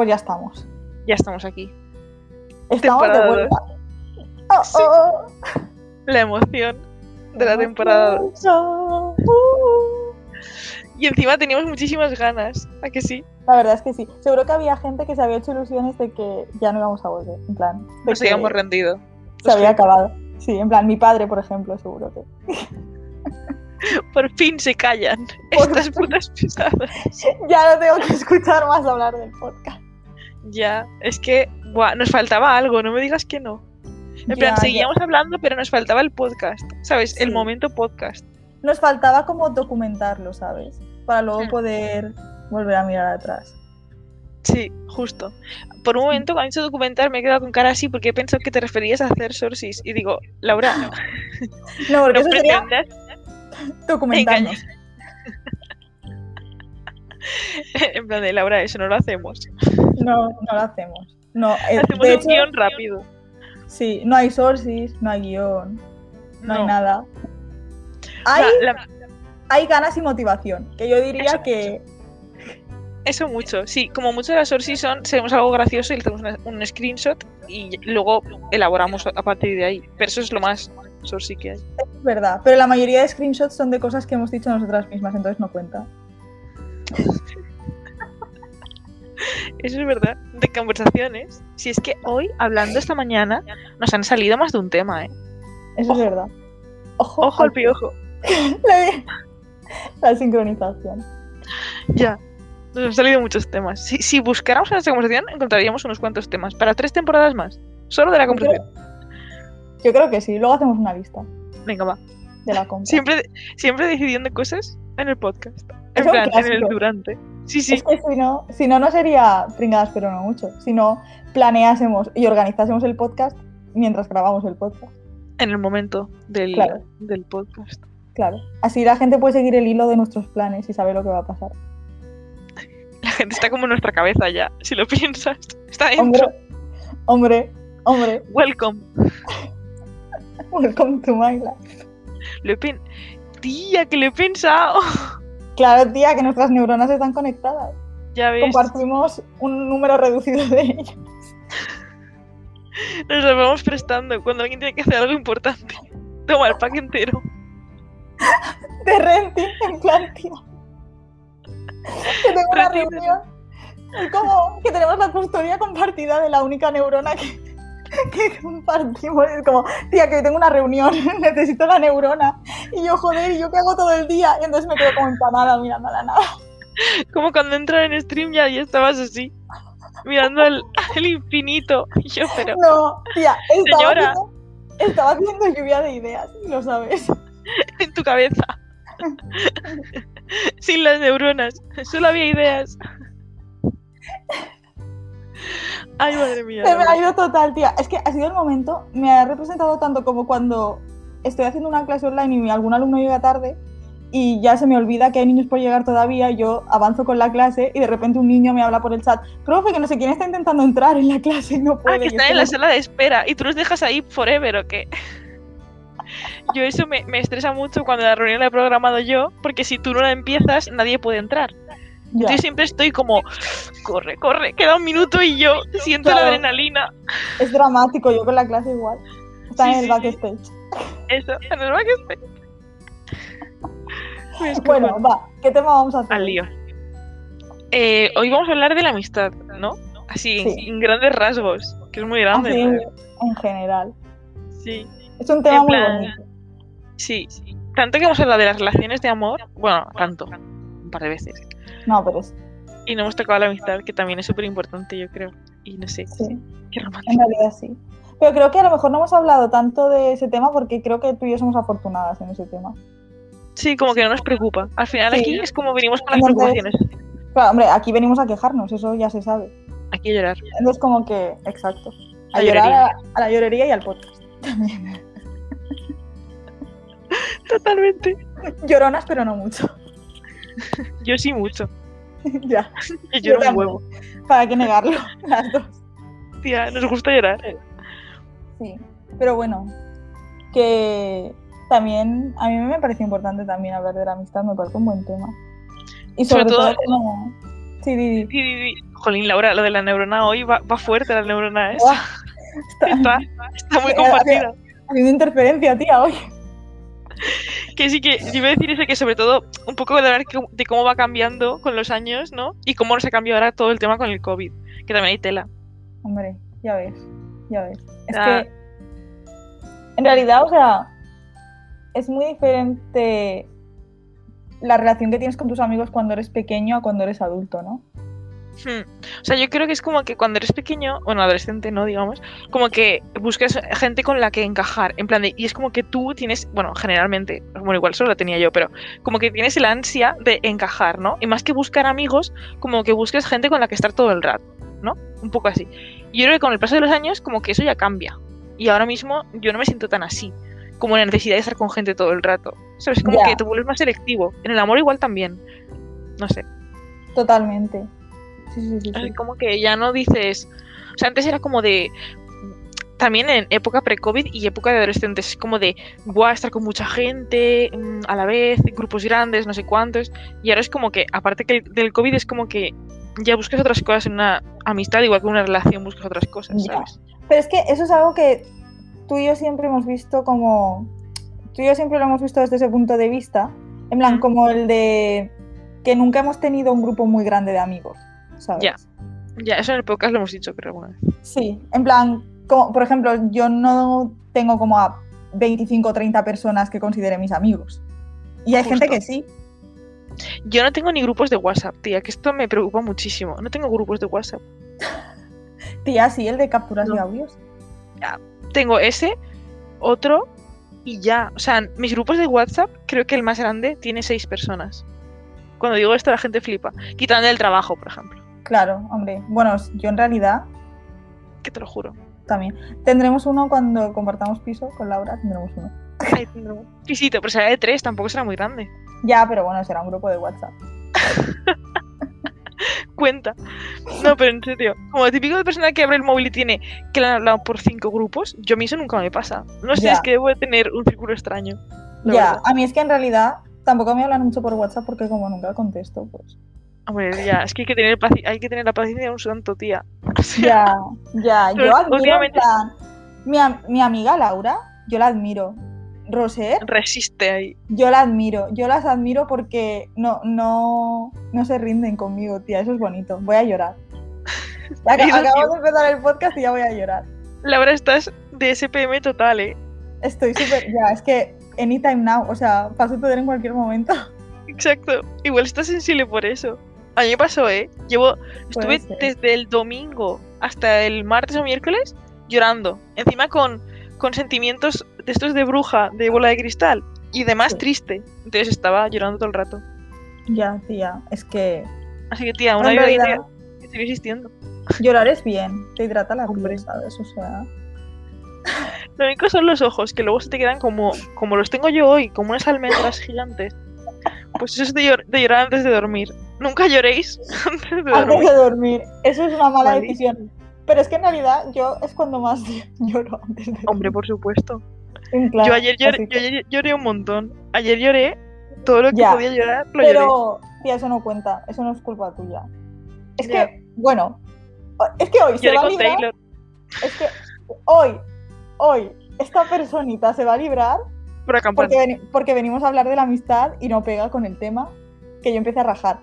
Pues ya estamos. Ya estamos aquí. Estamos de Temporada vuelta. Oh, Sí. oh. La emoción de la temporada 2. Uh. Y encima teníamos muchísimas ganas. ¿A que sí? La verdad es que sí. Seguro que había gente que se había hecho ilusiones de que ya no íbamos a volver. En plan, de Nos habíamos rendido. se había acabado. Sí, en plan, mi padre, por ejemplo, seguro que. Por fin se callan Por estas putas pesadas. ya no tengo que escuchar más hablar del podcast. Ya, es que buah, nos faltaba algo, no me digas que no. En plan, Ya, seguíamos hablando, pero nos faltaba el podcast, ¿sabes? El momento podcast. Nos faltaba como documentarlo, ¿sabes? Para luego Hmm. poder volver a mirar atrás. Sí, justo. Por un momento, cuando he dicho documentar, me he quedado con cara así porque he pensado que te referías a hacer sources. Y digo, Laura, no, No, porque no eso sería documentarnos. en plan de Laura, eso no lo hacemos. No, no lo hacemos. No, eh, Hacemos de un hecho, guion rápido. sí, no hay sources, no hay guion, no, hay nada. Hay, La- la- hay ganas y motivación, que yo diría Eso que eso mucho. Sí, como mucho de las sources son, hacemos algo gracioso y le hacemos un screenshot y luego elaboramos a partir de ahí. Pero eso es lo más sourcey que hay. es verdad, pero la mayoría de screenshots son de cosas que hemos dicho nosotras mismas, entonces no cuenta. Eso es verdad. De conversaciones. Si es que hoy, hablando esta mañana, nos han salido más de un tema, ¿eh? Eso Ojo. es verdad. Ojo, Ojo al piojo. La, la sincronización. Ya. Nos han salido muchos temas. Si, si buscáramos en esta conversación, encontraríamos unos cuantos temas. Para tres temporadas más. Solo de la conversación. yo creo que sí, luego hacemos una lista Venga, va. de la compra. Siempre, siempre decidiendo cosas en el podcast. En Es plan, en el durante. Sí, sí. Es que si no, si no, no sería pringadas, pero no mucho. Si no, planeásemos y organizásemos el podcast mientras grabamos el podcast. En el momento del, Claro. del podcast. Claro. Así la gente puede seguir el hilo de nuestros planes y saber lo que va a pasar. La gente está como en nuestra cabeza ya, si lo piensas. Está Hombre, dentro. hombre, hombre, Welcome. welcome to my life. Lo he pen- Tía, que lo he pensado. Claro, tía, que nuestras neuronas están conectadas. Ya ves. Compartimos un número reducido de ellas. Nos lo vamos prestando cuando alguien tiene que hacer algo importante. Toma el pack entero. De renting, en plan, tía. Que tengo una reunión. Es como que tenemos la custodia compartida de la única neurona que, que compartimos. Es como, tía, que tengo una reunión, necesito la neurona. Y yo, joder, ¿y yo qué hago todo el día? Y entonces me quedo como empanada mirando a la nada. Como cuando entran en stream ya y estabas así. Mirando al, al infinito. Y yo, pero. No, tía, estaba, Señora. Haciendo, estaba haciendo lluvia de ideas, lo sabes. En tu cabeza. Sin las neuronas. Solo había ideas. Ay, madre mía. Se me ha ido total, tía. Es que ha sido el momento, me ha representado tanto como cuando estoy haciendo una clase online y algún alumno llega tarde y ya se me olvida que hay niños por llegar todavía, yo avanzo con la clase y de repente un niño me habla por el chat, profe, que no sé quién está intentando entrar en la clase y no puede. Ah, que Y están es en la sala de espera y tú los dejas ahí forever o qué. Yo eso me, me estresa mucho cuando la reunión la he programado yo, porque si tú no la empiezas, nadie puede entrar. Yo siempre estoy como, corre, corre, queda un minuto y yo siento la adrenalina. Es dramático, yo con la clase igual. Está Sí, en el sí, backstage. Eso, en el backstage. Bueno, va, ¿qué tema vamos a hacer? al lío. Eh, hoy vamos a hablar de la amistad, ¿no? Así, Sí. en grandes rasgos, que es muy grande. Así, ¿no? en general. Sí. Es un tema muy bonito. Sí, tanto que hemos hablado de las relaciones de amor, bueno, tanto, un par de veces. No, pero es- Y no hemos tocado la amistad, que también es súper importante, yo creo. Y no sé, sí. qué En romántico. realidad sí. Pero creo que a lo mejor no hemos hablado tanto de ese tema porque creo que tú y yo somos afortunadas en ese tema. Sí, como que no nos preocupa. Al final Sí. aquí es como venimos con las Entonces- preocupaciones. Claro, hombre, aquí venimos a quejarnos, eso ya se sabe. Aquí a llorar. Entonces como que, exacto. A llorar a la llorería y al podcast. También. Totalmente. Lloronas, pero no mucho. Yo sí mucho. ya, Yo lloro un también. huevo. para qué negarlo, las dos. Tía, nos gusta llorar. Sí, pero bueno, que también a mí me parece importante también hablar de la amistad, me parece un buen tema. Y sobre, Sobre todo, todo- como... Sí, sí. Jolín, Laura, lo de la neurona hoy va, va fuerte, la neurona esa. Buah, Está, está muy Eh, compartida. Haciendo interferencia, tía, hoy. Que sí que yo iba a decir eso, que sobre todo un poco de hablar de cómo va cambiando con los años, ¿no? Y cómo nos ha cambiado ahora todo el tema con el COVID, que también hay tela. Hombre, ya ves, ya ves. Es Ah. que, en realidad, o sea, es muy diferente la relación que tienes con tus amigos cuando eres pequeño a cuando eres adulto, ¿no? Hmm. O sea, yo creo que es como que cuando eres pequeño, bueno, adolescente, ¿no? Digamos, como que buscas gente con la que encajar, en plan de, y es como que tú tienes, bueno, generalmente, bueno, igual solo la tenía yo, pero como que tienes el ansia de encajar, ¿no? Y más que buscar amigos, como que buscas gente con la que estar todo el rato, ¿no? Un poco así. Y yo creo que con el paso de los años, como que eso ya cambia. Y ahora mismo yo no me siento tan así, como la necesidad de estar con gente todo el rato. ¿Sabes? Como que te vuelves más selectivo. En el amor igual también. No sé. Totalmente. Sí, sí, sí. sí. Así como que ya no dices. O sea, antes era como de. También en época pre-COVID y época de adolescentes, es como de, buah, estar con mucha gente mm, a la vez, grupos grandes, no sé cuántos. Y ahora es como que, aparte que el- del COVID, es como que ya buscas otras cosas en una amistad, igual que en una relación buscas otras cosas, Ya. ¿sabes? Pero es que eso es algo que tú y yo siempre hemos visto como. Tú y yo siempre lo hemos visto desde ese punto de vista. En plan, como el de que nunca hemos tenido un grupo muy grande de amigos. ¿Sabes? Ya. Ya, eso en el podcast lo hemos dicho, pero alguna vez. Sí, en plan, como, por ejemplo, yo no tengo como a 25 o 30 personas que considere mis amigos. Y hay gente que sí. Yo no tengo ni grupos de WhatsApp, tía, que esto me preocupa muchísimo. No tengo grupos de WhatsApp. Tía, sí, el de capturas No. de audios. tengo ese, otro y ya. O sea, mis grupos de WhatsApp, creo que el más grande tiene seis personas. Cuando digo esto, la gente flipa. Quitando el trabajo, por ejemplo. Claro, hombre. Bueno, yo en realidad Que te lo juro. también. Tendremos uno cuando compartamos piso con Laura, tendremos uno. Ahí tendremos. Pisito, pero será de tres, tampoco será muy grande. Ya, pero bueno, será un grupo de WhatsApp. Cuenta. No, pero en serio. Como el típico de persona que abre el móvil y tiene que le han hablado por cinco grupos, yo a mí eso nunca me pasa. No sé, Ya. es que debo de tener un círculo extraño. ya, verdad. a mí es que en realidad tampoco me hablan mucho por WhatsApp porque como nunca contesto, pues. Hombre, ya, es que hay que tener, hay que tener la paciencia de un santo, tía. O sea, Ya, ya. Yo admiro, en últimamente- mi, am- mi amiga Laura, yo la admiro. Roser, resiste ahí. Yo la admiro, yo las admiro porque no, no, no se rinden conmigo, tía, eso es bonito. Voy a llorar. Aca- Dios acabamos mío. de empezar el podcast y ya voy a llorar. Laura, estás de SPM total, ¿eh? Estoy súper, ya, es que anytime now, o sea, pasa a suceder en cualquier momento. Exacto. Igual estás sensible por eso. A mí me pasó, ¿eh? Llevo, estuve ser. desde el domingo hasta el martes o miércoles llorando. Encima con, con sentimientos de estos de bruja, de bola de cristal. Y demás Sí. triste. Entonces estaba llorando todo el rato. Ya, tía, es que Así que, tía, una vida realidad que sigue existiendo. llorar es bien, te hidrata la piel, ¿sabes? O sea, Lo único son los ojos, que luego se te quedan como, como los tengo yo hoy, como unas almendras gigantes. Pues eso es de, llor- de llorar antes de dormir. Nunca lloréis antes de antes dormir. de dormir, eso es una mala Malísimo. decisión. Pero es que en realidad yo es cuando más lloro antes de dormir. Hombre, por supuesto. Plan, yo, ayer lloré, yo ayer lloré un montón. Ayer lloré todo lo que Ya, podía llorar, lo lloré. Pero, tía, eso no cuenta, eso no es culpa tuya. Es Ya. que, bueno, es que hoy se Lloré va a librar. Taylor. Es que hoy, hoy, esta personita se va a librar Por porque, veni- porque venimos a hablar de la amistad y no pega con el tema que yo empecé a rajar.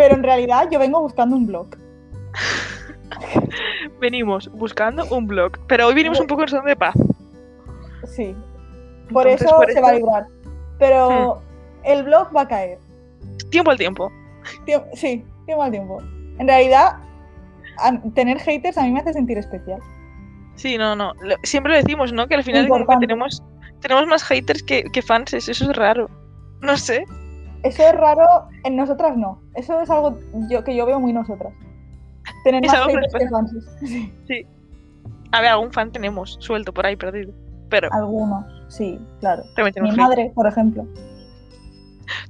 Pero en realidad yo vengo buscando un blog. Venimos buscando un blog. Pero hoy venimos un poco en son de paz. Sí. Por Entonces, eso por se va a librar. Pero el blog va a caer. Tiempo al tiempo. Tiemp- sí, tiempo al tiempo. En realidad, tener haters a mí me hace sentir especial. Sí, no, no. Siempre lo decimos, ¿no? Que al final como que tenemos, tenemos más haters que, que fans. Eso es raro. No sé. Eso es raro, en nosotras no. Eso es algo yo, que yo veo muy nosotras. Tener Es más haters que fans. Sí, A ver, algún fan tenemos suelto por ahí perdido. Pero algunos, sí, claro. Mi madre, por ejemplo.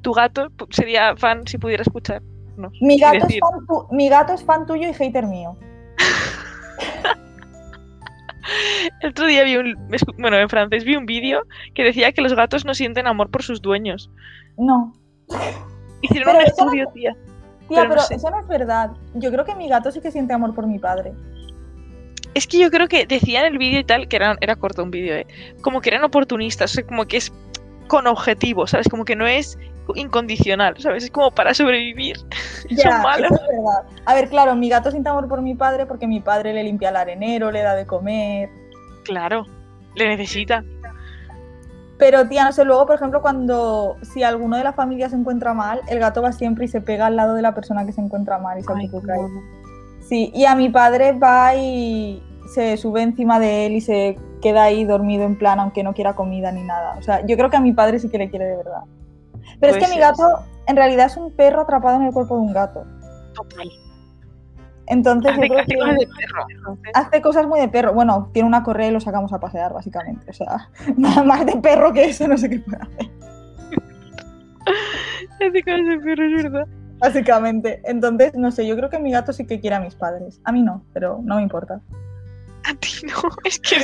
Tu gato sería fan si pudiera escuchar. No. Mi gato, es fan tu- mi gato es fan tuyo y hater mío. El otro día vi un. Bueno, en francés vi un vídeo que decía que los gatos no sienten amor por sus dueños. No. Hicieron Pero un no- estudio, tía. Tía, Pero no sé. eso no es verdad. Yo creo que mi gato sí que siente amor por mi padre. Es que yo creo que decía en el vídeo y tal, que era, era corto un vídeo, ¿eh? como que eran oportunistas, o sea, como que es con objetivo, ¿sabes? Como que no es incondicional, ¿sabes? Es como para sobrevivir. Son malos. eso es verdad. A ver, claro, mi gato siente amor por mi padre porque mi padre le limpia el arenero, le da de comer. Claro, le necesita. Pero, tía, no sé, luego, por ejemplo, cuando si alguno de la familia se encuentra mal, el gato va siempre y se pega al lado de la persona que se encuentra mal y se Ay. Sí, y a mi padre va y se sube encima de él y se queda ahí dormido en plan, aunque no quiera comida ni nada. O sea, yo creo que a mi padre sí que le quiere de verdad. Pero es Puede que mi gato en realidad es un perro atrapado en el cuerpo de un gato. Total. Entonces yo Hace, creo hace que cosas de perro. entonces. hace cosas muy de perro. Bueno, tiene una correa y lo sacamos a pasear, básicamente. O sea, nada más de perro que eso, no sé qué puede hacer, Hace cosas de perro, es verdad. básicamente. Entonces, no sé, yo creo que mi gato sí que quiere a mis padres. A mí no, pero no me importa. A ti no, es que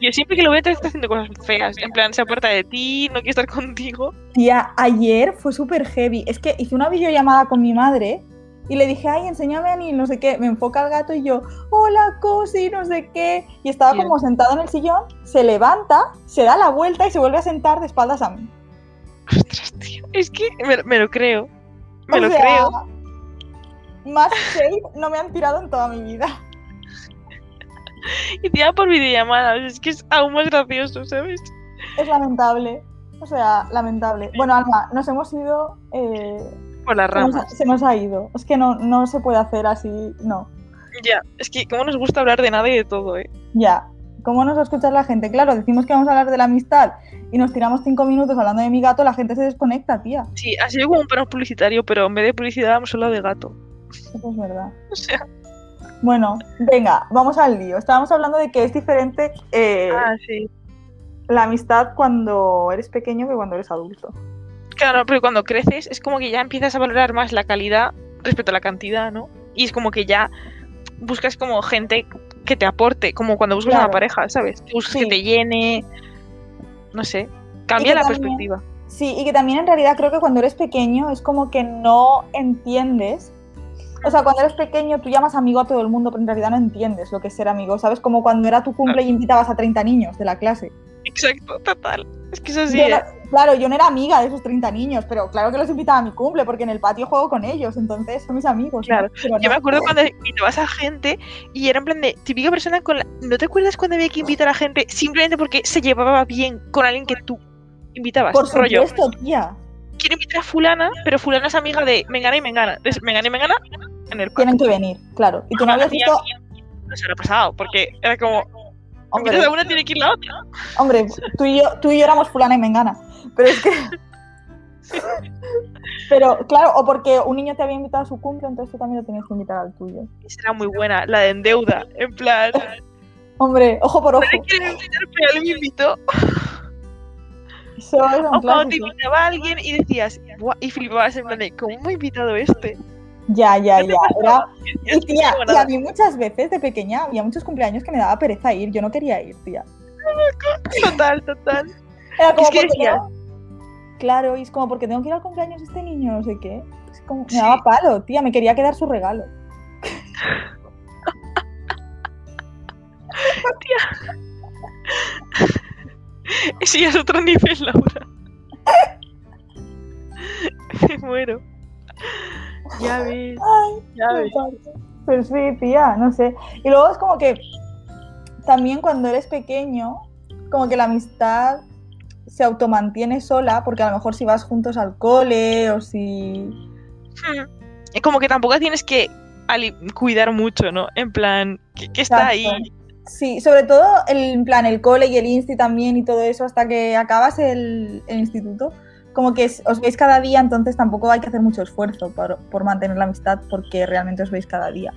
yo siempre que lo veo te está haciendo cosas feas. En plan, se aparta de ti, no quiere estar contigo. Tía, ayer fue súper heavy. Es que hice una videollamada con mi madre y le dije, ay, enséñame a Neil, no sé qué. Me enfoca el gato y yo, hola, Cosi, no sé qué. Y estaba Bien. como sentado en el sillón, se levanta, se da la vuelta y se vuelve a sentar de espaldas a mí. Ostras, tío. Es que me, me lo creo. Me O lo sea, creo. Más shade no me han tirado en toda mi vida. Y llama por videollamada. Es que es aún más gracioso, ¿sabes? Es lamentable. O sea, lamentable. Bueno, Alma, nos hemos ido. eh, Por las se, nos ha, ramas. se nos ha ido. Es que no, no se puede hacer así. No. Ya, es que como nos gusta hablar de nada y de todo, ¿eh? Ya. ¿Cómo nos va a escuchar la gente? Claro, decimos que vamos a hablar de la amistad y nos tiramos cinco minutos hablando de mi gato, la gente se desconecta, tía. Sí, ha sido como un plano publicitario, pero en vez de publicidad hemos hablado de gato. Eso es verdad. O sea, Bueno, venga, vamos al lío. Estábamos hablando de que es diferente eh, ah, sí. la amistad cuando eres pequeño que cuando eres adulto. Claro, pero cuando creces es como que ya empiezas a valorar más la calidad respecto a la cantidad, ¿no? Y es como que ya buscas como gente que te aporte, como cuando buscas Claro. una pareja, ¿sabes? Que buscas Sí. que te llene, no sé, cambia la también- perspectiva. Sí, y que también en realidad creo que cuando eres pequeño es como que no entiendes. O sea, cuando eres pequeño tú llamas amigo a todo el mundo, pero en realidad no entiendes lo que es ser amigo, ¿sabes? Como cuando era tu cumple y invitabas a 30 niños de la clase. Exacto, total. Es que es así. Yo ¿eh? no- claro, yo no era amiga de esos 30 niños, pero claro que los invitaba a mi cumple, porque en el patio juego con ellos, entonces son mis amigos. Claro, Yo me acuerdo cuando invitabas a gente y era en plan de típica persona con la... ¿No te acuerdas cuando había que invitar a gente simplemente porque se llevaba bien con alguien que tú invitabas? Por rollo, supuesto, tía. quiero invitar a fulana, pero fulana es amiga de Mengana y Mengana. Entonces, Mengana y Mengana en el Tienen que venir, claro. Y tú no habías visto, No se lo ha pasado, porque era como, hombre, tiene que ir la otra. hombre, tú y yo, tú y yo éramos fulana y mengana. Pero es que. Pero claro, o porque un niño te había invitado a su cumple, entonces tú también lo tenías que invitar al tuyo. Esa era muy buena, la de endeuda. En plan, Hombre, ojo por ojo. invitar, pero él me invitó. Eso es un O cuando te invitaba a alguien y decías, "Buah", y flipabas en plan de, ¿cómo me ha invitado este? Ya, ya, ya. Era... Y tía, y a mí muchas veces de pequeña había muchos cumpleaños que me daba pereza ir. Yo no quería ir, tía. Total, total. Era como Es que Claro, y es como porque tengo que ir al cumpleaños de este niño, no sé qué. Es como, me daba palo, tía, me quería quedar su regalo. Ese ya es otro nivel, Laura. Me muero. Ya ves, Ay, ya ves. Pero sí, tía, no sé. Y luego es como que también cuando eres pequeño, como que la amistad se automantiene sola, porque a lo mejor si vas juntos al cole o si... Hmm. Es como que tampoco tienes que cuidar mucho, ¿no? En plan, que, que está ahí. Sí, sobre todo el, en plan el cole y el insti también y todo eso hasta que acabas el, el instituto. Como que os veis cada día, entonces tampoco hay que hacer mucho esfuerzo por, por mantener la amistad porque realmente os veis cada día.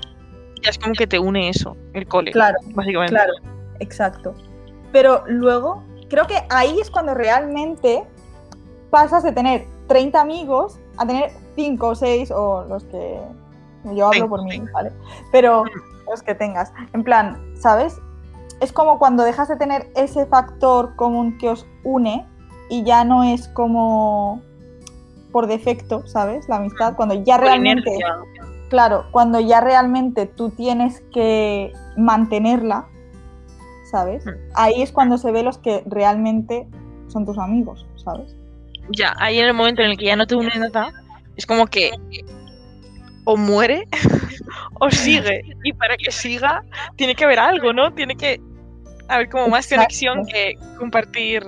Ya es como que te une eso, el cole. Claro, Básicamente. Claro, exacto. Pero luego, creo que ahí es cuando realmente pasas de tener 30 amigos a tener 5 o 6 o los que... Yo hablo por mí. ¿vale? Pero Mm. los que tengas. En plan, ¿sabes? Es como cuando dejas de tener ese factor común que os une y ya no es como por defecto, ¿sabes? La amistad, cuando ya realmente, claro, cuando ya realmente tú tienes que mantenerla, ¿sabes? Ahí es cuando se ve los que realmente son tus amigos, ¿sabes? Ya, ahí en el momento en el que ya no te une nada, es como que o muere o sigue. Y para que siga, tiene que haber algo, ¿no? Tiene que haber como más Exacto. conexión que compartir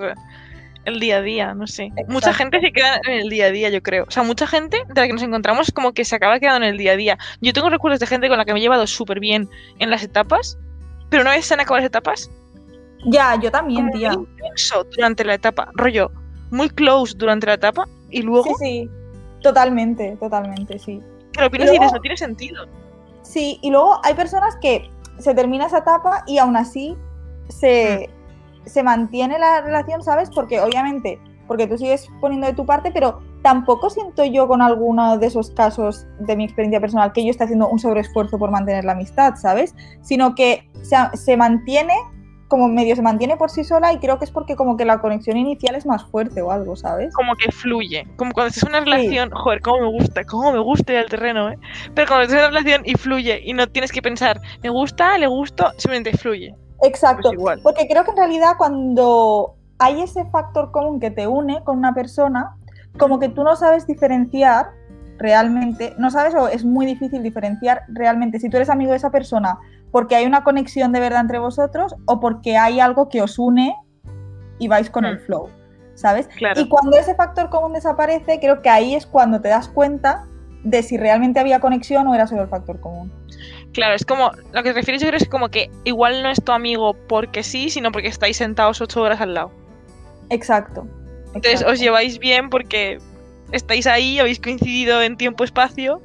el día a día, no sé. Mucha gente se queda en el día a día, yo creo. O sea, mucha gente de la que nos encontramos como que se acaba quedando en el día a día. Yo tengo recuerdos de gente con la que me he llevado súper bien en las etapas, pero una vez se han acabado las etapas, Ya, yo también, tía. muy intenso durante la etapa, rollo, muy close durante la etapa, y luego Sí, sí. Totalmente, totalmente, sí. que lo piensas y luego- dices, no tiene sentido. Sí, y luego hay personas que se termina esa etapa y aún así se, se mantiene la relación, ¿sabes? Porque obviamente, porque tú sigues poniendo de tu parte, pero tampoco siento yo con alguno de esos casos de mi experiencia personal que yo esté haciendo un sobreesfuerzo por mantener la amistad, ¿sabes? Sino que se, se mantiene, como medio se mantiene por sí sola y creo que es porque como que la conexión inicial es más fuerte o algo, ¿sabes? como que fluye. Como cuando en una relación, joder, cómo me gusta, cómo me gusta ir al terreno, ¿eh? Pero cuando en una relación y fluye y no tienes que pensar, me gusta, le gusto, simplemente fluye. Exacto, Pues igual. porque creo que en realidad cuando hay ese factor común que te une con una persona, como que tú no sabes diferenciar realmente, no sabes o es muy difícil diferenciar realmente si tú eres amigo de esa persona porque hay una conexión de verdad entre vosotros o porque hay algo que os une y vais con el Mm. flow, ¿sabes? Claro. Y cuando ese factor común desaparece, creo que ahí es cuando te das cuenta de si realmente había conexión o era solo el factor común. Claro, es como, lo que te refieres yo creo es como que igual no es tu amigo porque sí, sino porque estáis sentados ocho horas al lado. Exacto. Entonces exacto. os lleváis bien porque estáis ahí, habéis coincidido en tiempo-espacio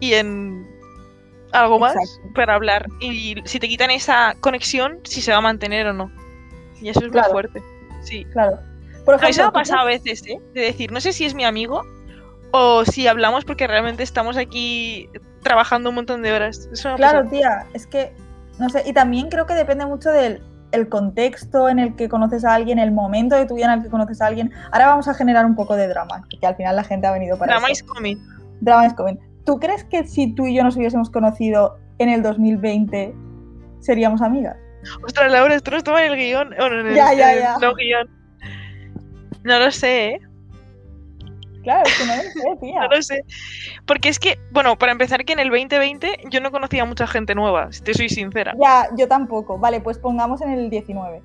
y en algo más Exacto. para hablar. Y si te quitan esa conexión, si se va a mantener o no. Y eso es Claro. muy fuerte. Sí. Claro. Por mí se me ejemplo, ha ¿tú pasado a veces, ¿eh? De decir, no sé si es mi amigo o si hablamos porque realmente estamos aquí trabajando un montón de horas. Eso Claro, tía, es que, no sé, y también creo que depende mucho del el contexto en el que conoces a alguien, el momento de tu vida en el que conoces a alguien. Ahora vamos a generar un poco de drama, que al final la gente ha venido para Drama esto. is coming. Drama is coming. ¿Tú crees que si tú y yo nos hubiésemos conocido en el 2020 seríamos amigas? Ostras, Laura, esto no estaba en el guion. o en el, Ya, ya, ya. no guion. No lo sé, ¿eh? Claro, es que no lo sé, tía. No lo sé. Porque es que, bueno, para empezar, que en el 2020 yo no conocía a mucha gente nueva, si te soy sincera. Ya, yo tampoco. Vale, pues pongamos en el 19.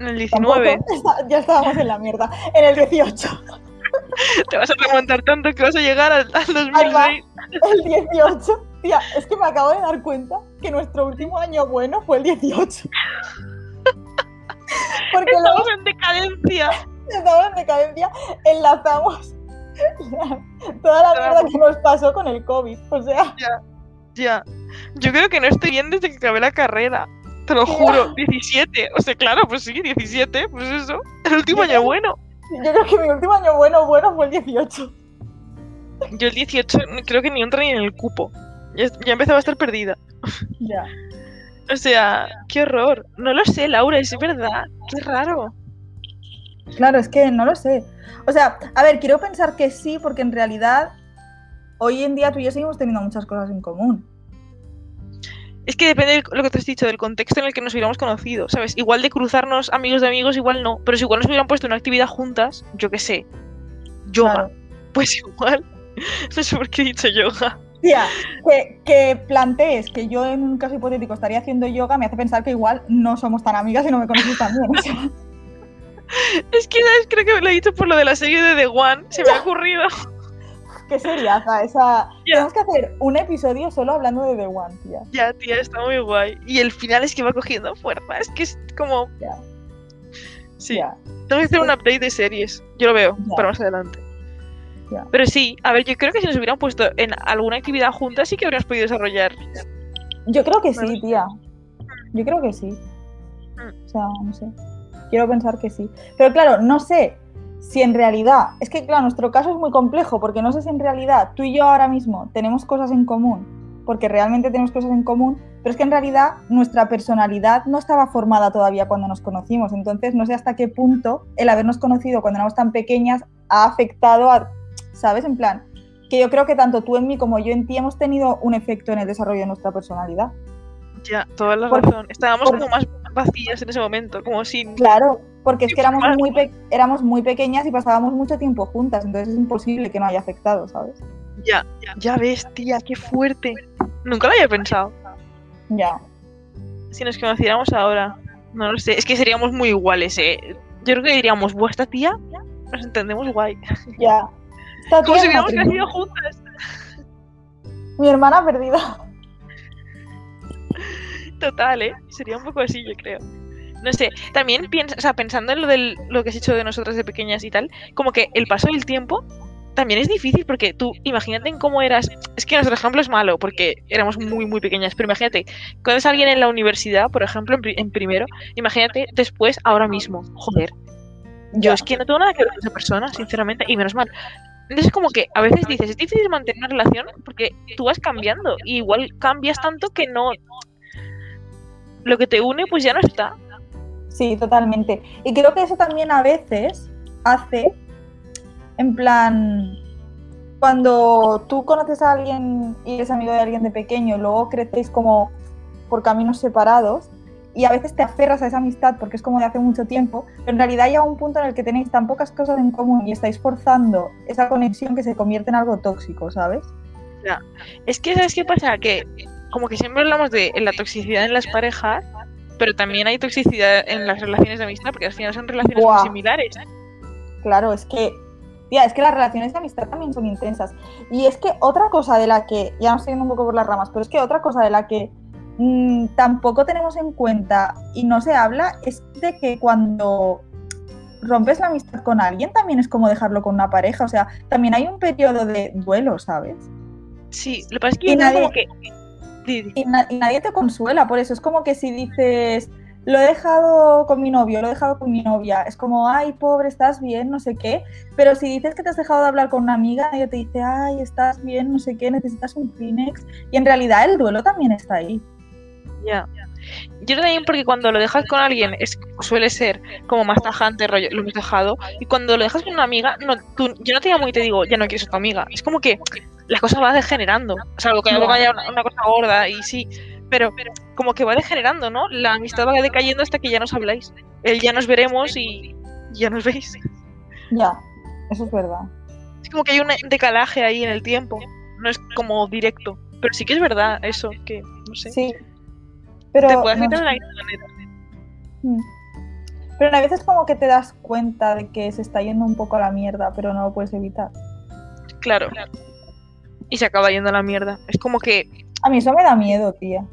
En el 19 Tampoco. Está- Ya estábamos en la mierda. En el 18. te vas a remontar tanto que vas a llegar al, al Ahí va. 2006. El 18. Tía, es que me acabo de dar cuenta que nuestro último año bueno fue el 18. Porque Estamos en decadencia. estamos en decadencia, enlazamos toda la mierda que nos pasó con el COVID. O sea, Ya. Yo creo que no estoy bien desde que acabé la carrera. Te lo juro, 17. O sea, claro, pues sí, 17, pues eso. El último año bueno. Yo creo que mi último año bueno bueno fue el 18. Yo el 18 creo que ni entra ni en el cupo. Ya, ya empezaba a estar perdida. Ya. O sea, qué horror. No lo sé, Laura, es verdad. Qué raro. Claro, es que no lo sé. O sea, a ver, quiero pensar que sí, porque en realidad hoy en día tú y yo seguimos teniendo muchas cosas en común. Es que depende de lo que te has dicho, del contexto en el que nos hubiéramos conocido, ¿sabes? Igual de cruzarnos amigos de amigos, igual no. Pero si igual nos hubieran puesto una actividad juntas, yo qué sé. Yoga. Claro. Pues igual. No sé por qué he dicho yoga. Tía, que, que plantees que yo en un caso hipotético estaría haciendo yoga me hace pensar que igual no somos tan amigas y no me conoces tan bien. o sea, Es que, ¿sabes? Creo que me lo he dicho por lo de la serie de The One. Se me ha ocurrido. Qué seriaza esa. Ya. Tenemos que hacer un episodio solo hablando de The One, tía. Ya, tía, está muy guay. Y el final es que va cogiendo fuerza. Es que es como. Ya. Sí. Tengo que hacer un update de series. Yo lo veo para más adelante. Pero sí, a ver, yo creo que si nos hubieran puesto en alguna actividad juntas, sí que habríamos podido desarrollar. Yo creo que sí, tía. Yo creo que sí. Mm. O sea, no sé. Quiero pensar que sí. Pero claro, no sé si en realidad. Es que, claro, nuestro caso es muy complejo porque no sé si en realidad tú y yo ahora mismo tenemos cosas en común. Porque realmente tenemos cosas en común. pero es que en realidad nuestra personalidad no estaba formada todavía cuando nos conocimos, entonces no sé hasta qué punto el habernos conocido cuando éramos tan pequeñas ha afectado a, ¿sabes? En plan, que yo creo que tanto tú en mí como yo en ti hemos tenido un efecto en el desarrollo de nuestra personalidad. Ya, toda la razón. Estábamos como más vacías en ese momento, como sin... Claro, porque es que éramos muy, éramos muy pequeñas y pasábamos mucho tiempo juntas, entonces es imposible que no haya afectado, ¿sabes? Ya, ya, ya ves, tía, qué fuerte. Nunca lo había pensado. Ya. Si nos conociéramos ahora, no lo sé, es que seríamos muy iguales, ¿eh? Yo creo que diríamos, vuestra tía, nos entendemos guay. Ya. Como si hubiéramos crecido juntas. Mi hermana perdida. Total, ¿eh? Sería un poco así, yo creo. No sé, también piensa, o sea, pensando en lo, del, lo que has hecho de nosotras de pequeñas y tal, como que el paso del tiempo también es difícil porque tú, imagínate en cómo eras. Es que nuestro ejemplo es malo porque éramos muy, muy pequeñas, pero imagínate, cuando es alguien en la universidad, por ejemplo, en, primero, imagínate después, ahora mismo. Joder. Yo es que no tengo nada que ver con esa persona, sinceramente, y menos mal. Entonces, como que a veces dices, es difícil mantener una relación porque tú vas cambiando. Y igual cambias tanto que no. Lo que te une, pues ya no está. Sí, totalmente. Y creo que eso también a veces hace, en plan, cuando tú conoces a alguien y eres amigo de alguien de pequeño, luego crecéis como por caminos separados y a veces te aferras a esa amistad porque es como de hace mucho tiempo, pero en realidad llega un punto en el que tenéis tan pocas cosas en común y estáis forzando esa conexión que se convierte en algo tóxico, ¿sabes? Ya. Es que, ¿sabes qué pasa? Que como que siempre hablamos de la toxicidad en las parejas, pero también hay toxicidad en las relaciones de amistad, porque al final son relaciones muy similares. Claro, es que, tía, es que las relaciones de amistad también son intensas. Y es que otra cosa de la que, ya no estoy yendo un poco por las ramas, pero es que otra cosa de la que mm, tampoco tenemos en cuenta y no se habla es de que cuando rompes la amistad con alguien también es como dejarlo con una pareja, o sea, también hay un periodo de duelo, ¿sabes? Sí, lo que pasa es que, nadie, como que y, nadie te consuela, por eso es como que si dices, lo he dejado con mi novio, lo he dejado con mi novia, es como, ay, pobre, estás bien, no sé qué, pero si dices que te has dejado de hablar con una amiga, ella te dice, ay, estás bien, no sé qué, necesitas un Kleenex, y en realidad el duelo también está ahí. Ya. Yo también porque cuando lo dejas con alguien es, suele ser como más tajante, rollo, lo hemos dejado. Y cuando lo dejas con una amiga, no, tú, yo no te llamo y te digo, ya no quiero ser tu amiga. Es como que la cosa va degenerando. O sea, algo que no vaya una, cosa gorda y sí. Pero, como que va degenerando, ¿no? La amistad va decayendo hasta que ya nos habláis. El ya nos veremos y ya nos veis. Ya, eso es verdad. Es como que hay un decalaje ahí en el tiempo. No es como directo. Pero sí que es verdad eso, que no sé. Sí. Pero, te puedes meter en la manera. Mm. Pero a veces como que te das cuenta de que se está yendo un poco a la mierda, pero no lo puedes evitar. Claro. claro y se acaba yendo a la mierda. Es como que. A mí eso me da miedo, tía.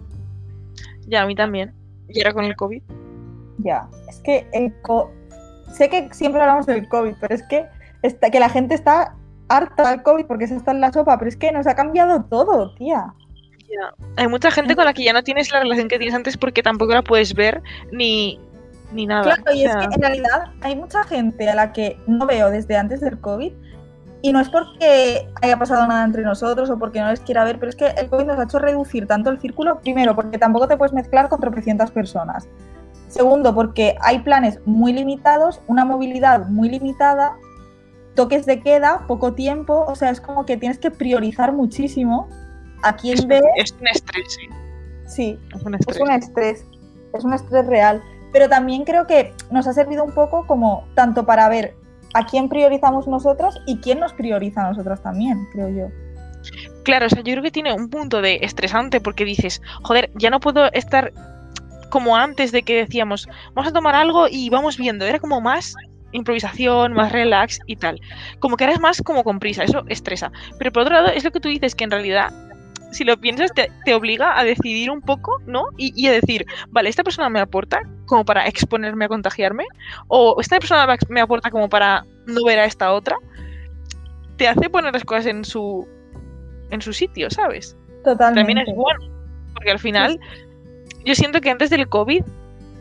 Ya, a mí también. Y era con el COVID. Ya, es que el sé que siempre hablamos del COVID, pero es que, está, que la gente está harta del COVID porque se está en la sopa, pero es que nos ha cambiado todo, tía. Ya. Hay mucha gente con la que ya no tienes la relación que tienes antes porque tampoco la puedes ver ni, ni nada. Claro, y es que en realidad hay mucha gente a la que no veo desde antes del COVID y no es porque haya pasado nada entre nosotros o porque no les quiera ver, pero es que el COVID nos ha hecho reducir tanto el círculo, primero, porque tampoco te puedes mezclar con tropecientas personas. Segundo, porque hay planes muy limitados, una movilidad muy limitada, toques de queda, poco tiempo, o sea, es como que tienes que priorizar muchísimo a quién es. Es un estrés, sí. Sí, es un estrés. es un estrés. Es un estrés real. Pero también creo que nos ha servido un poco como tanto para ver a quién priorizamos nosotros y quién nos prioriza a nosotros también, creo yo. Claro, o sea, yo creo que tiene un punto de estresante porque dices, joder, ya no puedo estar como antes de que decíamos, vamos a tomar algo y vamos viendo. Era como más improvisación, más relax y tal. Como que eres más como con prisa, eso estresa. Pero por otro lado, es lo que tú dices, que en realidad si lo piensas, te, obliga a decidir un poco, ¿no? Y, a decir, vale, esta persona me aporta como para exponerme a contagiarme, o esta persona me aporta como para no ver a esta otra. Te hace poner las cosas en su, en su sitio, ¿sabes? Totalmente. También es bueno, porque al final, yo siento que antes del COVID,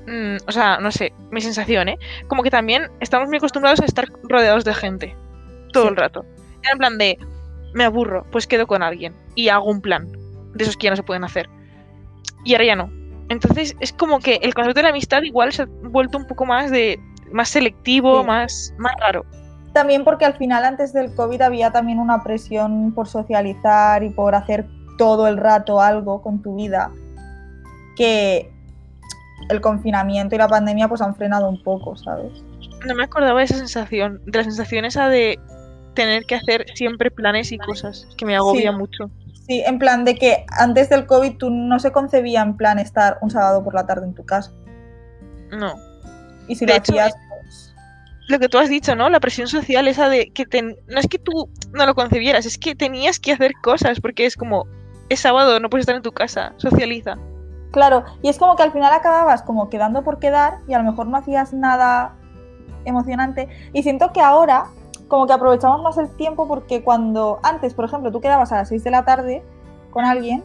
mm, o sea, no sé, mi sensación, ¿eh? Como que también estamos muy acostumbrados a estar rodeados de gente todo el rato. En plan de, me aburro, pues quedo con alguien y hago un plan. De esos que ya no se pueden hacer. y ahora ya no. Entonces es como que el concepto de la amistad igual se ha vuelto un poco más de más selectivo, Sí. más, más raro. También porque al final antes del COVID había también una presión por socializar y por hacer todo el rato algo con tu vida que el confinamiento y la pandemia pues han frenado un poco, ¿sabes? No me acordaba de esa sensación, de la sensación esa de tener que hacer siempre planes y cosas, que me agobia Sí. mucho. Sí, en plan de que antes del COVID tú no se concebía en plan estar un sábado por la tarde en tu casa. No. Y si De lo hecho, hacías, pues, Lo que tú has dicho, ¿no? La presión social esa de que ten- no es que tú no lo concebieras, es que tenías que hacer cosas, porque es como, es sábado, no puedes estar en tu casa, socializa. Claro, y es como que al final acababas como quedando por quedar y a lo mejor no hacías nada emocionante. Y siento que ahora como que aprovechamos más el tiempo porque cuando antes, por ejemplo, tú quedabas a las 6 de la tarde con alguien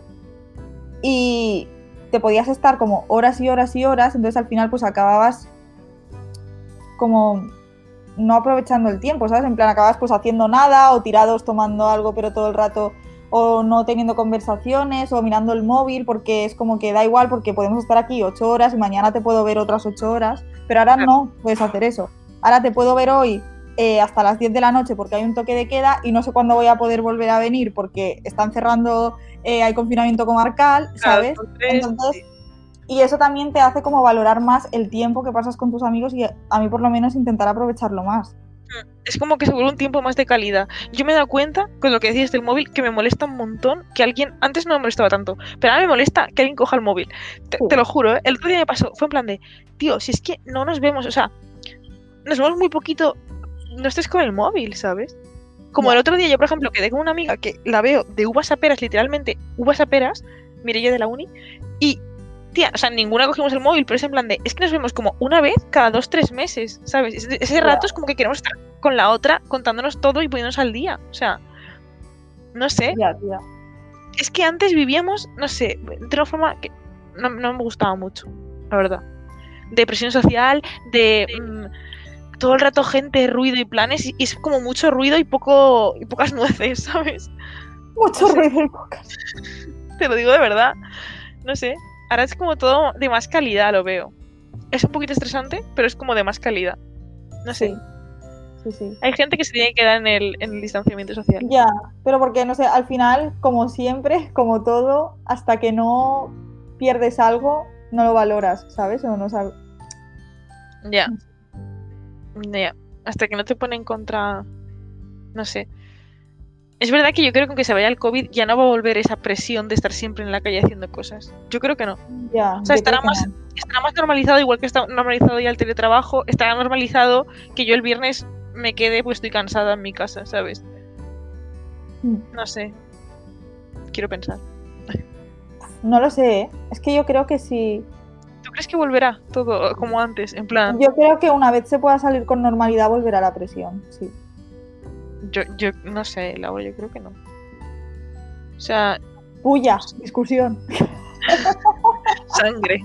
y te podías estar como horas y horas y horas, entonces al final pues acababas como no aprovechando el tiempo, ¿sabes? En plan acababas pues haciendo nada o tirados tomando algo pero todo el rato o no teniendo conversaciones o mirando el móvil porque es como que da igual porque podemos estar aquí ocho horas y mañana te puedo ver otras ocho horas, pero ahora no puedes hacer eso. Ahora te puedo ver hoy eh, hasta las 10 de la noche porque hay un toque de queda y no sé cuándo voy a poder volver a venir porque están cerrando, eh, hay confinamiento comarcal, ¿sabes? Claro, tres, Entonces, y eso también te hace como valorar más el tiempo que pasas con tus amigos y a mí por lo menos intentar aprovecharlo más. es como que se vuelve un tiempo más de calidad. Yo me he dado cuenta, con lo que decías del móvil, que me molesta un montón que alguien, antes no me molestaba tanto, pero ahora me molesta que alguien coja el móvil. Te, Sí. te lo juro, ¿eh? el otro día me pasó, fue en plan de, tío, si es que no nos vemos, o sea, nos vemos muy poquito, no estés con el móvil, ¿sabes? Como el otro día yo, por ejemplo, quedé con una amiga que la veo de uvas a peras, literalmente uvas a peras, Mireia de la uni, y, tía, o sea, ninguna cogimos el móvil, pero es en plan de, es que nos vemos como una vez cada dos, tres meses, ¿sabes? Ese, rato es como que queremos estar con la otra contándonos todo y poniéndonos al día, o sea, no sé, es que antes vivíamos, no sé, de una forma que no, no me gustaba mucho, la verdad. De presión social, de mm, todo el rato gente, ruido y planes, y, es como mucho ruido y poco y pocas nueces, ¿sabes? Mucho ruido y pocas. Te lo digo de verdad. No sé. Ahora es como todo de más calidad, lo veo. Es un poquito estresante, pero es como de más calidad. No sé. Sí. Sí, sí. Hay gente que se tiene que quedar en el, en el distanciamiento social. Ya, pero porque no sé, al final, como siempre, como todo, hasta que no pierdes algo, no lo valoras, ¿sabes? O no sab- Ya. Hasta que no te ponen contra. No sé. Es verdad que yo creo que aunque se vaya el COVID ya no va a volver esa presión de estar siempre en la calle haciendo cosas. Yo creo que no. Ya, O sea, estará más- no. Estará más normalizado, igual que está normalizado ya el teletrabajo, estará normalizado que yo el viernes me quede pues estoy cansada en mi casa, ¿sabes? Mm. No sé. Quiero pensar. No lo sé, ¿eh? es que yo creo que sí. ¿Tú crees que volverá todo como antes? En plan, Yo creo que una vez se pueda salir con normalidad volverá la presión, sí. yo, yo no sé, Laura, yo creo que no. O sea, Puya, discusión. sangre.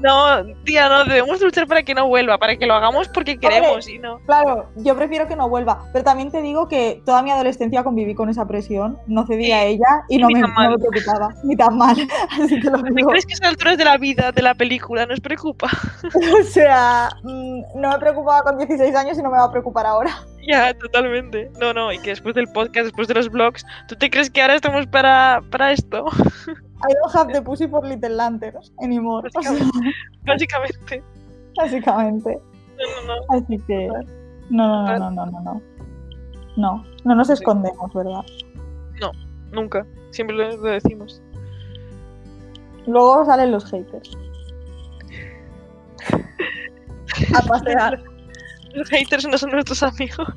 No, tía, no, debemos luchar para que no vuelva, para que lo hagamos porque queremos y no. Claro, yo prefiero que no vuelva, pero también te digo que toda mi adolescencia conviví con esa presión, no cedí a ella y no me, no me preocupaba, ni tan mal, así te lo ¿Te digo. crees que a estas alturas de la vida, de la película, nos preocupa? O sea, mm, no me preocupaba con 16 años y no me va a preocupar ahora. Ya, totalmente. No, no, y que después del podcast, después de los vlogs, ¿tú te crees que ahora estamos para, para esto? I don't have the pussy for little lanterns anymore. Sea, Básicamente. básicamente. No, no, no. Así que. No, no, no, no, no, no. No, no, no nos escondemos, ¿verdad? Nunca. Siempre lo, lo decimos. Luego salen los haters. A pasear. Los haters no son nuestros amigos.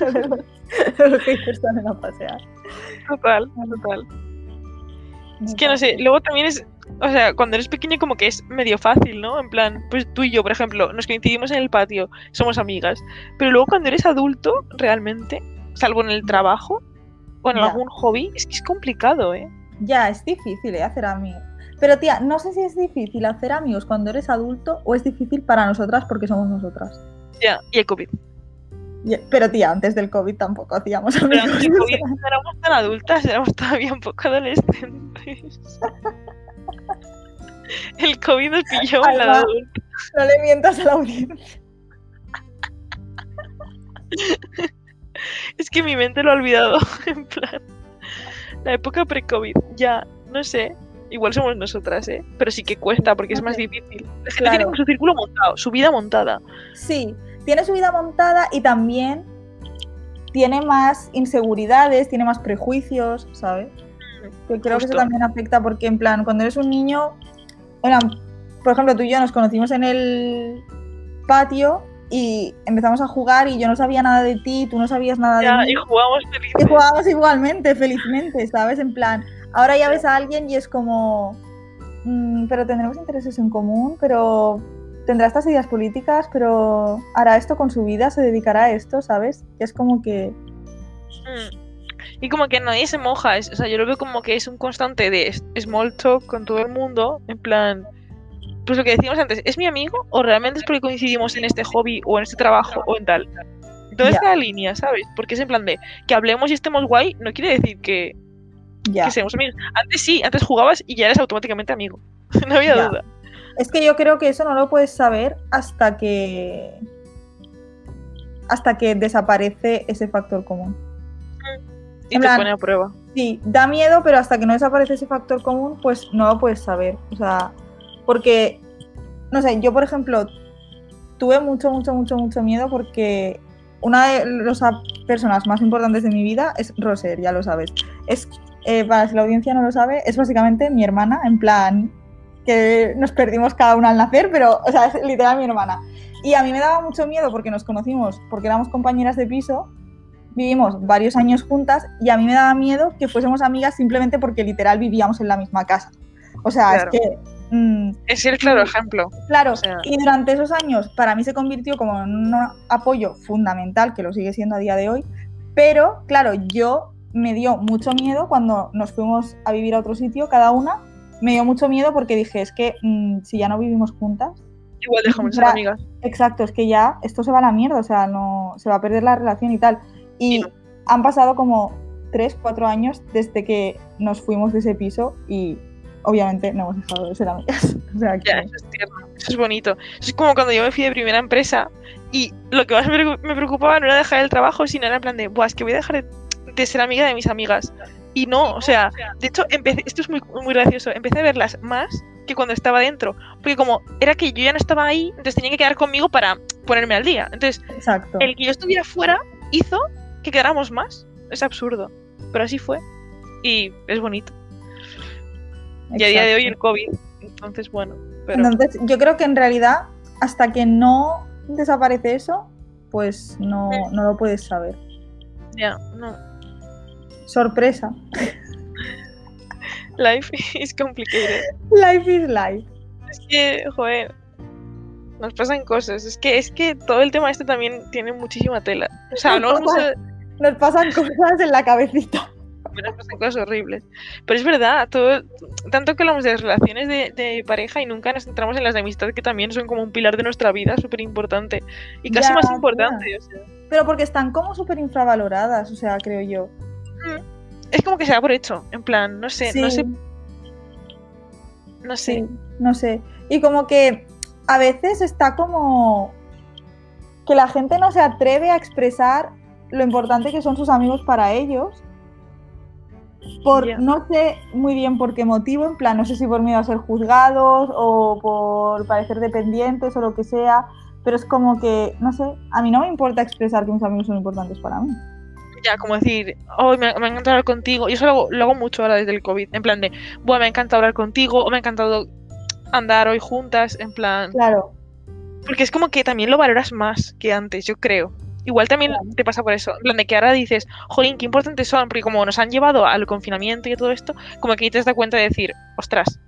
los haters salen a pasear. Total, total. Es que no sé, luego también es, o sea, cuando eres pequeño como que es medio fácil, ¿no? En plan, pues tú y yo, por ejemplo, nos coincidimos en el patio, somos amigas, pero luego cuando eres adulto, realmente, salvo en el trabajo o en Ya. algún hobby, es que es complicado, ¿eh? Ya, es difícil ¿eh? hacer amigos. Pero tía, no sé si es difícil hacer amigos cuando eres adulto o es difícil para nosotras porque somos nosotras. Ya, y el COVID. Pero tía, antes del COVID tampoco hacíamos Pero amigos. antes del COVID no éramos tan adultas, éramos todavía un poco adolescentes. El COVID nos pilló en la adulta. No le mientas a la audiencia. Es que mi mente lo ha olvidado. En plan. La época pre-COVID. Ya, no sé. Igual somos nosotras, ¿eh? Pero sí que cuesta porque es más difícil. La gente Claro. tiene su círculo montado, su vida montada. Sí, tiene su vida montada y también tiene más inseguridades, tiene más prejuicios, ¿sabes? Que creo que eso también afecta porque, en plan, cuando eres un niño, bueno, por ejemplo, tú y yo nos conocimos en el patio y empezamos a jugar y yo no sabía nada de ti, tú no sabías nada Ya, de mí. y jugamos Y felices. jugábamos igualmente, felizmente, ¿sabes? En plan, ahora ya ves a alguien y es como, mm, pero tendremos intereses en común, pero tendrá estas ideas políticas, pero hará esto con su vida, se dedicará a esto, ¿sabes? Y es como que, Mm. Y como que nadie se moja, es- o sea, yo lo veo como que es un constante de small talk con todo el mundo, en plan, pues lo que decíamos antes, ¿es mi amigo o realmente es porque coincidimos en este hobby o en este trabajo o en tal? ¿Dónde Ya. está la línea, sabes? Porque es en plan de que hablemos y estemos guay, no quiere decir que, que seamos amigos. Antes sí, antes jugabas y ya eres automáticamente amigo. no había duda. Es que yo creo que eso no lo puedes saber hasta que hasta que desaparece ese factor común. Y En te plan- pone a prueba. Sí, da miedo, pero hasta que no desaparece ese factor común, pues no lo puedes saber. O sea, porque, no sé, yo por ejemplo, tuve mucho, mucho, mucho, mucho miedo porque una de las personas más importantes de mi vida es Roser, ya lo sabes. Es, eh, para si la audiencia no lo sabe, es básicamente mi hermana, en plan, que nos perdimos cada una al nacer, pero, o sea, es literal mi hermana. Y a mí me daba mucho miedo porque nos conocimos, porque éramos compañeras de piso vivimos varios años juntas y a mí me daba miedo que fuésemos amigas simplemente porque literal vivíamos en la misma casa. O sea, Claro. es que, mm, Es el claro ejemplo. claro, O sea- y durante esos años para mí se convirtió como en un apoyo fundamental, que lo sigue siendo a día de hoy, pero claro, yo me dio mucho miedo cuando nos fuimos a vivir a otro sitio, cada una, me dio mucho miedo porque dije, es que mm, si ya no vivimos juntas, Igual dejamos de ser amigas. Exacto, es que ya esto se va a la mierda, o sea, no se va a perder la relación y tal. Y Y no. han pasado como 3, 4 años desde que nos fuimos de ese piso y obviamente no hemos dejado de ser amigas. O sea, que- Ya, eso es tierno, eso es bonito. Eso es como cuando yo me fui de primera empresa y lo que más me preocupaba no era dejar el trabajo, sino era en plan de, Buah, es que voy a dejar de, de ser amiga de mis amigas. Y no, o sea, de hecho, empecé, esto es muy, muy gracioso, empecé a verlas más que cuando estaba dentro. Porque como era que yo ya no estaba ahí, entonces tenían que quedar conmigo para ponerme al día. Entonces, exacto. el que yo estuviera fuera hizo que quedáramos más. Es absurdo. Pero así fue. Y es bonito. Y a día de hoy el exacto. COVID. Entonces, bueno. Pero Entonces, yo creo que en realidad, hasta que no desaparece eso, pues no, no lo puedes saber. ya, no. Sorpresa. Life is complicated. Life is life. Es que, joder, nos pasan cosas. Es que, es que todo el tema este también tiene muchísima tela. O sea, hablamos mucho de Nos pasan cosas en la cabecita. nos pasan cosas horribles. Pero es verdad, todo, tanto que hablamos de las relaciones de, de pareja y nunca nos centramos en las de amistad, que también son como un pilar de nuestra vida súper importante. Y casi Ya, más importante. o sea. Pero porque están como súper infravaloradas, o sea, creo yo. Es como que se da por hecho. En plan, no sé, no sé, no sé. Sí, no sé. Y como que a veces está como que la gente no se atreve a expresar lo importante que son sus amigos para ellos. Por no sé muy bien por qué motivo, en plan, no sé si por miedo a ser juzgados o por parecer dependientes o lo que sea, pero es como que, no sé, a mí no me importa expresar que mis amigos son importantes para mí. Ya, como decir, oh, me, me ha encantado hablar contigo. Y eso lo hago, lo hago mucho ahora desde el COVID. En plan de, bueno, me ha encantado hablar contigo, o me ha encantado andar hoy juntas. En plan, Claro, porque es como que también lo valoras más que antes, yo creo. Igual también Claro. te pasa por eso. En plan de que ahora dices, jolín, qué importantes son. Porque como nos han llevado al confinamiento y todo esto, como que ahí te das cuenta de decir, ostras,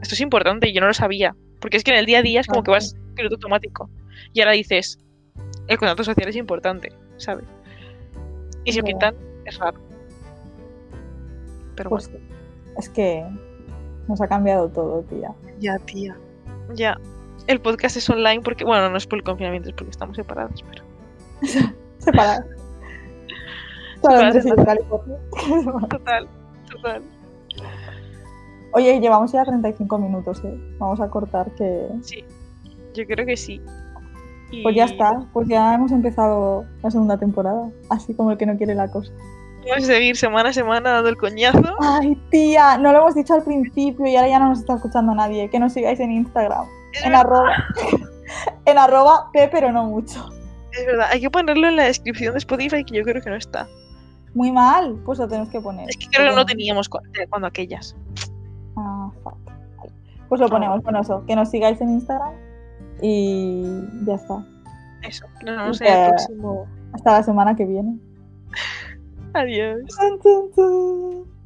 esto es importante y yo no lo sabía. Porque es que en el día a día es como que vas piloto automático. Y ahora dices, el contacto social es importante, ¿sabes? Y si lo quitan, es raro. Pero pues es que nos ha cambiado todo, tía. bueno, ya, tía. Ya. El podcast es online porque, bueno, no es por el confinamiento, es porque estamos separados, pero. En de California. Total, total. Oye, llevamos ya 35 minutos, ¿eh? Vamos a cortar que... Sí, yo creo que sí. Pues ya está, pues ya hemos empezado la segunda temporada, así como el que no quiere la cosa. Vamos a seguir semana a semana dando el coñazo. Ay, tía, no lo hemos dicho al principio y ahora ya no nos está escuchando nadie. Que nos sigáis en Instagram, Es en verdad, arroba, en arroba P, pero no mucho. es verdad, hay que ponerlo en la descripción de Spotify que yo creo que no está. Muy mal, pues lo tenemos que poner. Es que creo que no teníamos eh, cuando aquellas. Ah, fuck. Pues lo ponemos con eso, que nos sigáis en Instagram y ya está. Eso, Y en el que- próximo. Hasta la semana que viene. Adiós. Tun, tun, tun.